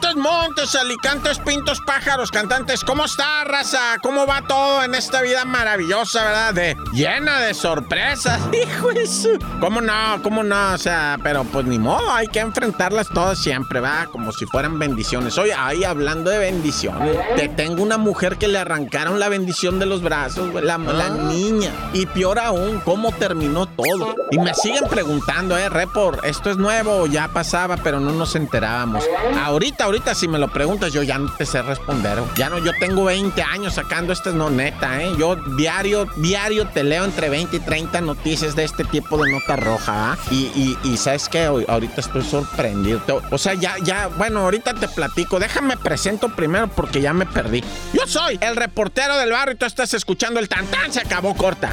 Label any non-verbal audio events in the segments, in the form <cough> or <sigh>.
Montes, montes, alicantes, pintos, pájaros, cantantes. ¿Cómo está, raza? ¿Cómo va todo en esta vida maravillosa, verdad? De, llena de sorpresas. <laughs> Hijo de su... ¿Cómo no? ¿Cómo no? O sea, pero pues ni modo, hay que enfrentarlas todas siempre, ¿verdad? Como si fueran bendiciones. Oye, ahí hablando de bendiciones, te tengo una mujer que le arrancaron la bendición de los brazos, la, la niña. Y peor aún, ¿cómo terminó todo? Y me siguen preguntando, ¿eh? Report, ¿esto es nuevo? Ya pasaba, pero no nos enterábamos. Ahorita, ahorita, si me lo preguntas, yo ya no te sé responder. Ya no, yo tengo 20 años sacando estas, no, neta, ¿eh? Yo diario, diario te leo entre 20 y 30 noticias de este tipo de nota roja, ¿ah? Y, y, y, ¿sabes qué? Ahorita estoy sorprendido. O sea, ya, ya, bueno, ahorita te platico. Déjame presento primero porque ya me perdí. Yo soy el reportero del barrio y tú estás escuchando el tantán, se acabó corta.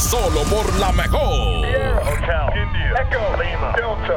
Solo por la mejor.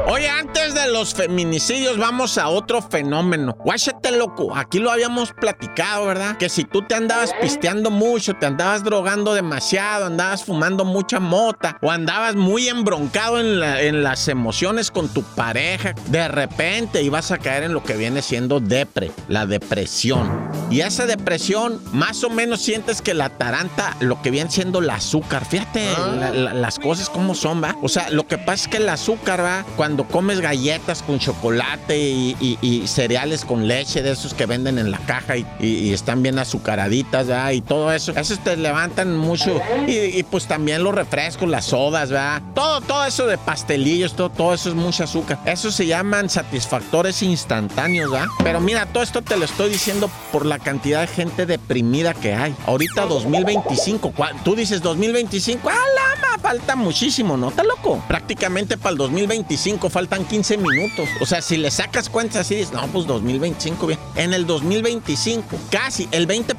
Oye, antes de los feminicidios, vamos a otro fenómeno. Guáchate, loco. Aquí lo habíamos platicado, ¿verdad? Que si tú te andabas pisteando mucho, te andabas drogando demasiado, andabas fumando mucha mota, o andabas muy embroncado en, en las emociones con tu pareja, de repente ibas a caer en lo que viene siendo depre, la depresión. Y esa depresión, más o menos sientes que la taranta, lo que viene siendo el azúcar. Fíjate la, la, las cosas como son, ¿va? O sea, lo que pasa es que el azúcar, ¿va? Cuando comes galletas con chocolate y, cereales con leche, de esos que venden en la caja y, y están bien azucaraditas, ¿va? Y todo eso, esos te levantan mucho. Y, pues también los refrescos, las sodas, ¿va? Todo, todo eso de pastelillos, todo, todo eso es mucho azúcar. Eso se llaman satisfactores instantáneos, ¿va? Pero mira, todo esto te lo estoy diciendo por la cantidad de gente deprimida que hay. Ahorita 2025, tú dices 2025, ¡ah, lama! Falta muchísimo, ¿no? ¿Está loco? Prácticamente para el 2025 faltan 15 minutos. O sea, si le sacas cuentas así, dices, no, pues 2025, bien. En el 2025, casi el 20%,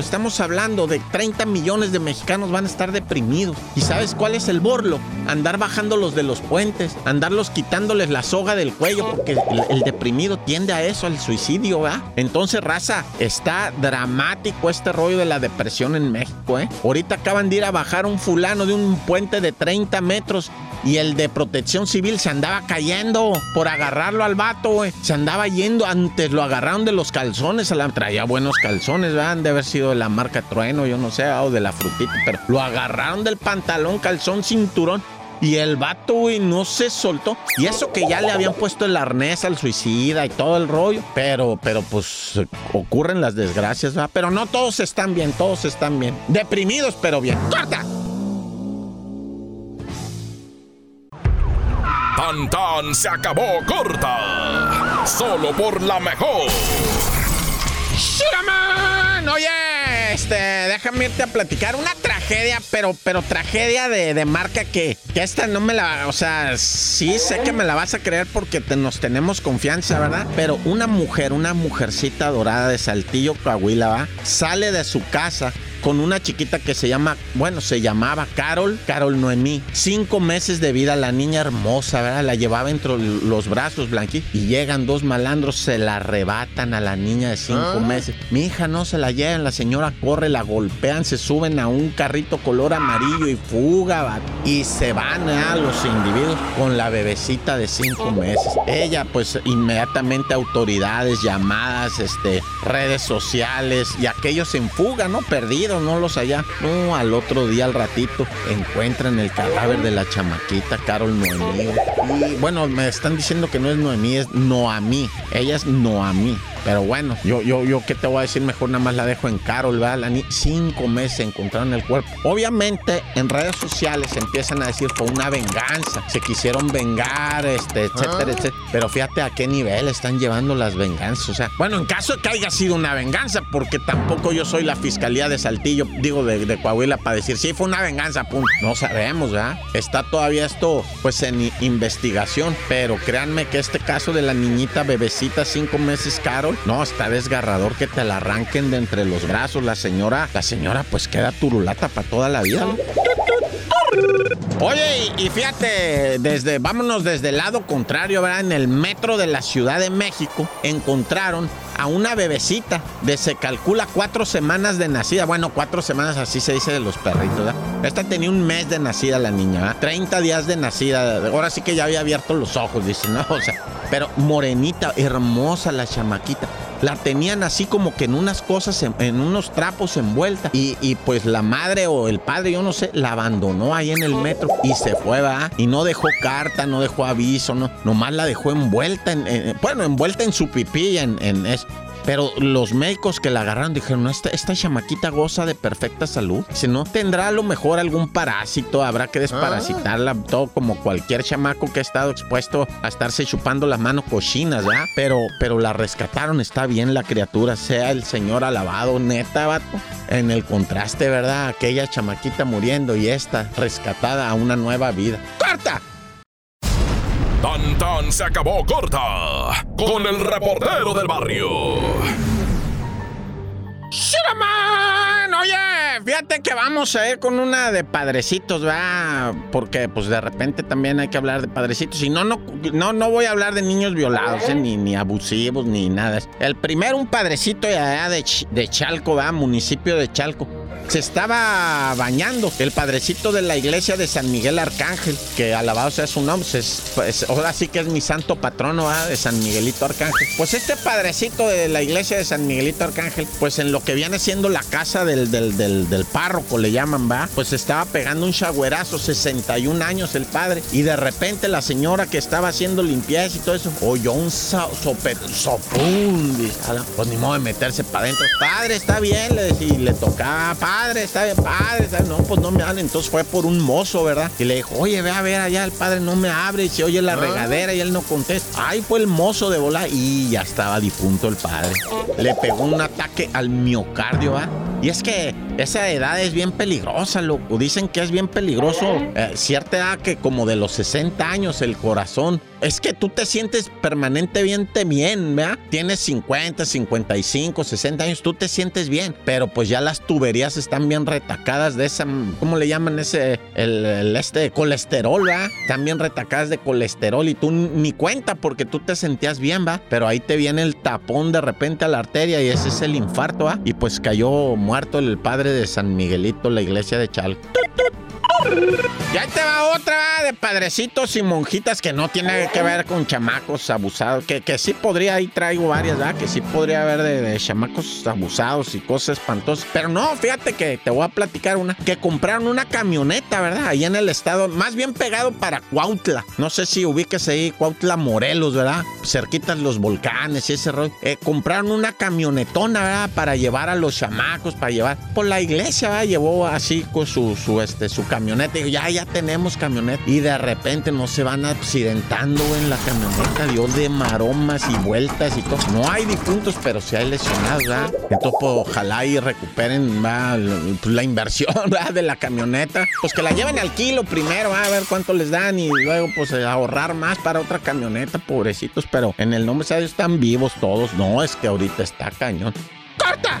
estamos hablando de 30 millones de mexicanos van a estar deprimidos. ¿Y sabes cuál es el borlo? Andar bajándolos de los puentes, andarlos quitándoles la soga del cuello, porque el, el deprimido tiende a eso, al suicidio, ¿verdad? Entonces, raza, está dramático este rollo de la depresión en México, ¿eh? Ahorita acaban de ir a bajar un fulano de un puente de 30 metros y el de protección civil se andaba cayendo por agarrarlo al vato, güey. Se andaba yendo, antes lo agarraron de los calzones, se la traía buenos calzones, ¿verdad? De haber sido de la marca Trueno, yo no sé, o de la frutita, pero lo agarraron del pantalón, calzón, cinturón. Y el vato, güey, no se soltó. Y eso que ya le habían puesto el arnés al suicida y todo el rollo. Pero, pero pues ocurren las desgracias, ¿verdad? Pero no todos están bien, todos están bien. Deprimidos, pero bien. ¡Corta! Se acabó corta. Solo por la mejor. ¡Shiraman! Oye, este, déjame irte a platicar una tragedia, pero, pero tragedia de, de marca que, que, esta no me la, o sea, sí sé que me la vas a creer porque nos tenemos confianza, ¿verdad? Pero una mujer, una mujercita dorada de Saltillo, Coahuila. Sale de su casa con una chiquita que se llama, bueno, se llamaba Carol, Carol Noemí. Cinco meses de vida, la niña hermosa, ¿verdad? La llevaba entre los brazos, Blanqui. Y llegan dos malandros, se la arrebatan a la niña de cinco ¿Ah? meses. Mi hija no se la llevan, la señora corre, la golpean, se suben a un carrito color amarillo y fuga, ¿va? Y se van a los individuos con la bebecita de cinco meses. Ella, pues, inmediatamente autoridades, llamadas, este, redes sociales y aquellos en fuga, ¿no? Perdidos no los allá. No, al otro día, al ratito, encuentran el cadáver de la chamaquita Carol Noemí. Y bueno, me están diciendo que no es Noemí, es Noamí. Ella es Noamí. Pero bueno, yo, yo, yo, ¿qué te voy a decir? Mejor nada más la dejo en Carol, ¿verdad? La cinco meses encontraron el cuerpo. Obviamente, en redes sociales empiezan a decir fue una venganza. Se quisieron vengar, este, etcétera, ah. etcétera. Pero fíjate a qué nivel están llevando las venganzas. O sea, bueno, en caso de que haya sido una venganza, porque tampoco yo soy la fiscalía de Saltillo, digo, de, de Coahuila, para decir, sí, fue una venganza, punto. No sabemos, ¿verdad? Está todavía esto, pues, en investigación. Pero créanme que este caso de la niñita bebecita, cinco meses, Carol, no, está desgarrador que te la arranquen de entre los brazos. La señora, la señora, pues queda turulata para toda la vida. Oye, y, fíjate, desde, vámonos desde el lado contrario, ¿verdad? En el metro de la Ciudad de México encontraron a una bebecita de se calcula cuatro semanas de nacida. Bueno, cuatro semanas así se dice de los perritos, ¿verdad? Esta tenía un mes de nacida la niña, ¿verdad? 30 días de nacida. Ahora sí que ya había abierto los ojos, dice, ¿no? O sea, pero morenita, hermosa la chamaquita la tenían así como que en unas cosas, en, unos trapos envuelta. Y, pues la madre o el padre, yo no sé, la abandonó ahí en el metro y se fue, va. Y no dejó carta, no dejó aviso, no. Nomás la dejó envuelta en, bueno, envuelta en su pipí, en, en. Pero los médicos que la agarraron dijeron, no, esta, esta chamaquita goza de perfecta salud. Si no, tendrá a lo mejor algún parásito, habrá que desparasitarla, ah. todo como cualquier chamaco que ha estado expuesto a estarse chupando las manos cochinas, ¿ya? Pero, pero la rescataron, está bien la criatura, sea el señor alabado, neta, vato. En el contraste, ¿verdad? Aquella chamaquita muriendo y esta rescatada a una nueva vida. ¡Corta! Tan tan se acabó corta con el reportero del barrio. ¡Shiraman! Oye, fíjate que vamos a ir con una de padrecitos, ¿va? Porque pues de repente también hay que hablar de padrecitos. Y no, no, no, no voy a hablar de niños violados, ¿eh? ni, ni abusivos, ni nada. El primero, un padrecito de, de Chalco, ¿va? Municipio de Chalco se estaba bañando el padrecito de la iglesia de San Miguel Arcángel, que alabado sea su nombre, pues, ahora sí que es mi santo patrono de San Miguelito Arcángel. Pues este padrecito de la iglesia de San Miguelito Arcángel, pues en lo que viene siendo la casa del, del, del, párroco, le llaman, va, pues estaba pegando un chagüerazo, 61 años el padre, y de repente la señora que estaba haciendo limpieza y todo eso, oyó un sope, sopún, pues ni modo de meterse para adentro. Padre, está bien, le y le tocaba, está bien, padre, no, pues no me habla. Entonces fue por un mozo, ¿verdad? Y le dijo, oye, ve a ver allá, el padre no me abre y se oye la ah. regadera y él no contesta. Ahí fue el mozo de volar y ya estaba difunto el padre. Le pegó un ataque al miocardio, ¿va? Y es que esa edad es bien peligrosa, loco. Dicen que es bien peligroso. Eh, cierta edad que como de los 60 años el corazón. Es que tú te sientes permanentemente bien, ¿verdad? Tienes 50, 55, 60 años, tú te sientes bien. Pero pues ya las tuberías están bien retacadas de esa, ¿cómo le llaman ese? El, este colesterol, ¿verdad? Están bien retacadas de colesterol y tú ni cuenta porque tú te sentías bien, ¿va? Pero ahí te viene el tapón de repente a la arteria y ese es el infarto, ¿va? Y pues cayó muerto el padre de San Miguelito, la iglesia de Chalco. Ya te va otra de padrecitos y monjitas que no tiene que ver con chamacos abusados. Que, que sí podría, ahí traigo varias, ¿verdad? Que sí podría haber de, chamacos abusados y cosas espantosas. Pero no, fíjate que te voy a platicar una. Que compraron una camioneta, ¿verdad? Ahí en el estado, más bien pegado para Cuautla. No sé si ubiques ahí Cuautla Morelos, ¿verdad? Cerquitas los volcanes y ese rollo. Eh, compraron una camionetona, ¿verdad? Para llevar a los chamacos, para llevar. Por la iglesia, ¿verdad? Llevó así con su, su, este, su camioneta ya, ya tenemos camioneta. Y de repente no se van accidentando en la camioneta. Dios de maromas y vueltas y todo. No hay difuntos, pero sí hay lesionados, ¿verdad? Entonces, pues, ojalá y recuperen pues, la inversión <laughs> de la camioneta. Pues que la lleven al kilo primero, a ver cuánto les dan y luego, pues, ahorrar más para otra camioneta, pobrecitos. Pero en el nombre de Dios están vivos todos. No, es que ahorita está cañón. ¡Corta!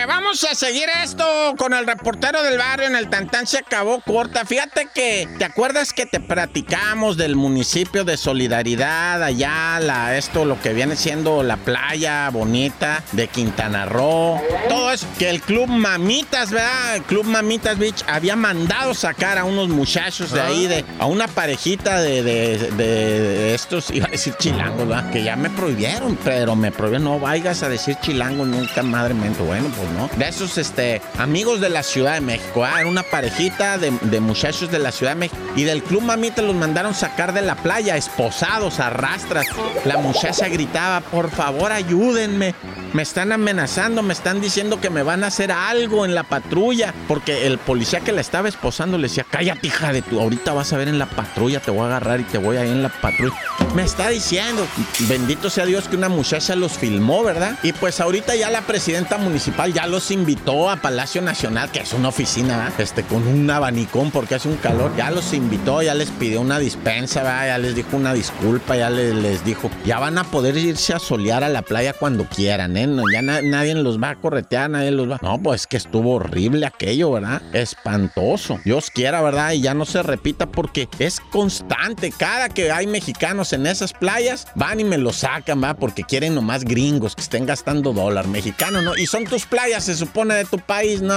Vamos a seguir esto con el reportero del barrio en el Tantán se acabó corta. Fíjate que, ¿te acuerdas que te platicamos del municipio de Solidaridad, allá, la, esto, lo que viene siendo la playa bonita de Quintana Roo? Todo eso, que el club Mamitas, ¿verdad? El club Mamitas Beach había mandado sacar a unos muchachos de ahí, de, a una parejita de, de, estos, iba a decir chilangos, ¿verdad? Que ya me prohibieron, pero me prohibieron, no vayas a decir chilango nunca, madre mía. Bueno, pues de esos este, amigos de la Ciudad de México. ¿ah? Una parejita de, muchachos de la Ciudad de México. Y del club Mamita los mandaron sacar de la playa, esposados, a rastras. La muchacha gritaba, por favor ayúdenme. Me están amenazando, me están diciendo que me van a hacer algo en la patrulla. Porque el policía que la estaba esposando le decía, cállate hija de tu, ahorita vas a ver en la patrulla, te voy a agarrar y te voy a ir en la patrulla. Me está diciendo, bendito sea Dios que una muchacha los filmó, ¿verdad? Y pues ahorita ya la presidenta municipal ya los invitó a Palacio Nacional, que es una oficina, este, con un abanicón porque hace un calor. Ya los invitó, ya les pidió una dispensa, ¿verdad? ya les dijo una disculpa, ya les, les, dijo, ya van a poder irse a solear a la playa cuando quieran, ¿eh? Ya na nadie los va a corretear, nadie los va. No, pues que estuvo horrible aquello, ¿verdad? Espantoso. Dios quiera, ¿verdad? Y ya no se repita porque es constante. Cada que hay mexicanos en esas playas, van y me lo sacan, ¿va? Porque quieren nomás gringos que estén gastando dólar. Mexicano, ¿no? Y son tus playas, se supone, de tu país. No,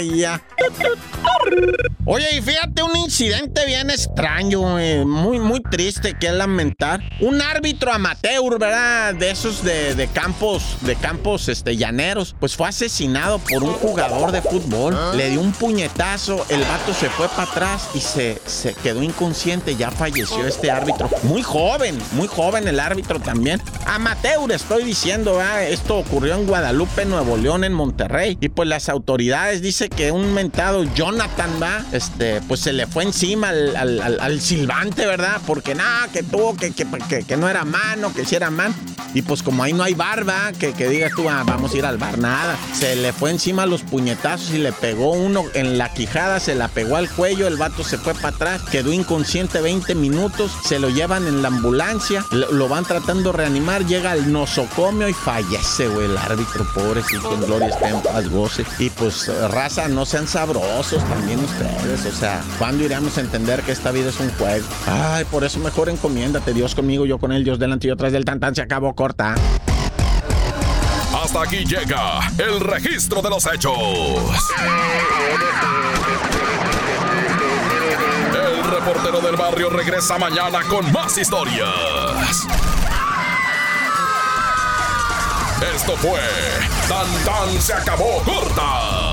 ya. Oye, y fíjate un incidente bien extraño, eh, muy, muy triste que lamentar. Un árbitro amateur, ¿verdad? De esos de, de, campos, de campos este, llaneros, pues fue asesinado por un jugador de fútbol. Le dio un puñetazo, el vato se fue para atrás y se, se quedó inconsciente. Ya falleció este árbitro. Muy joven, muy joven el árbitro también. Amateur, estoy diciendo, ¿verdad? Esto ocurrió en Guadalupe, Nuevo León, en Monterrey. Y pues las autoridades dicen que un mentado Jonathan, va, este, pues se le fue encima al, silbante, ¿verdad? Porque nada, que tuvo, que, que, que, que, no era mano, que si era mano. Y pues como ahí no hay barba, que, que digas tú, ah, vamos a ir al bar, nada. Se le fue encima los puñetazos y le pegó uno en la quijada, se la pegó al cuello, el vato se fue para atrás, quedó inconsciente 20 minutos, se lo llevan en la ambulancia, lo, van tratando de reanimar, llega al nosocomio y fallece, güey, el árbitro, en gloria esté en paz, goce. Y pues, raza, no sean sabrosos también ustedes, o sea, ¿cuándo iremos a entender que esta vida es un juego? Ay, por eso mejor encomiéndate, Dios conmigo, yo con él, Dios delante y yo tras del tan tan, se acabó corta. Hasta aquí llega el registro de los hechos. El reportero del barrio regresa mañana con más historias. Esto fue Tan Tan se acabó corta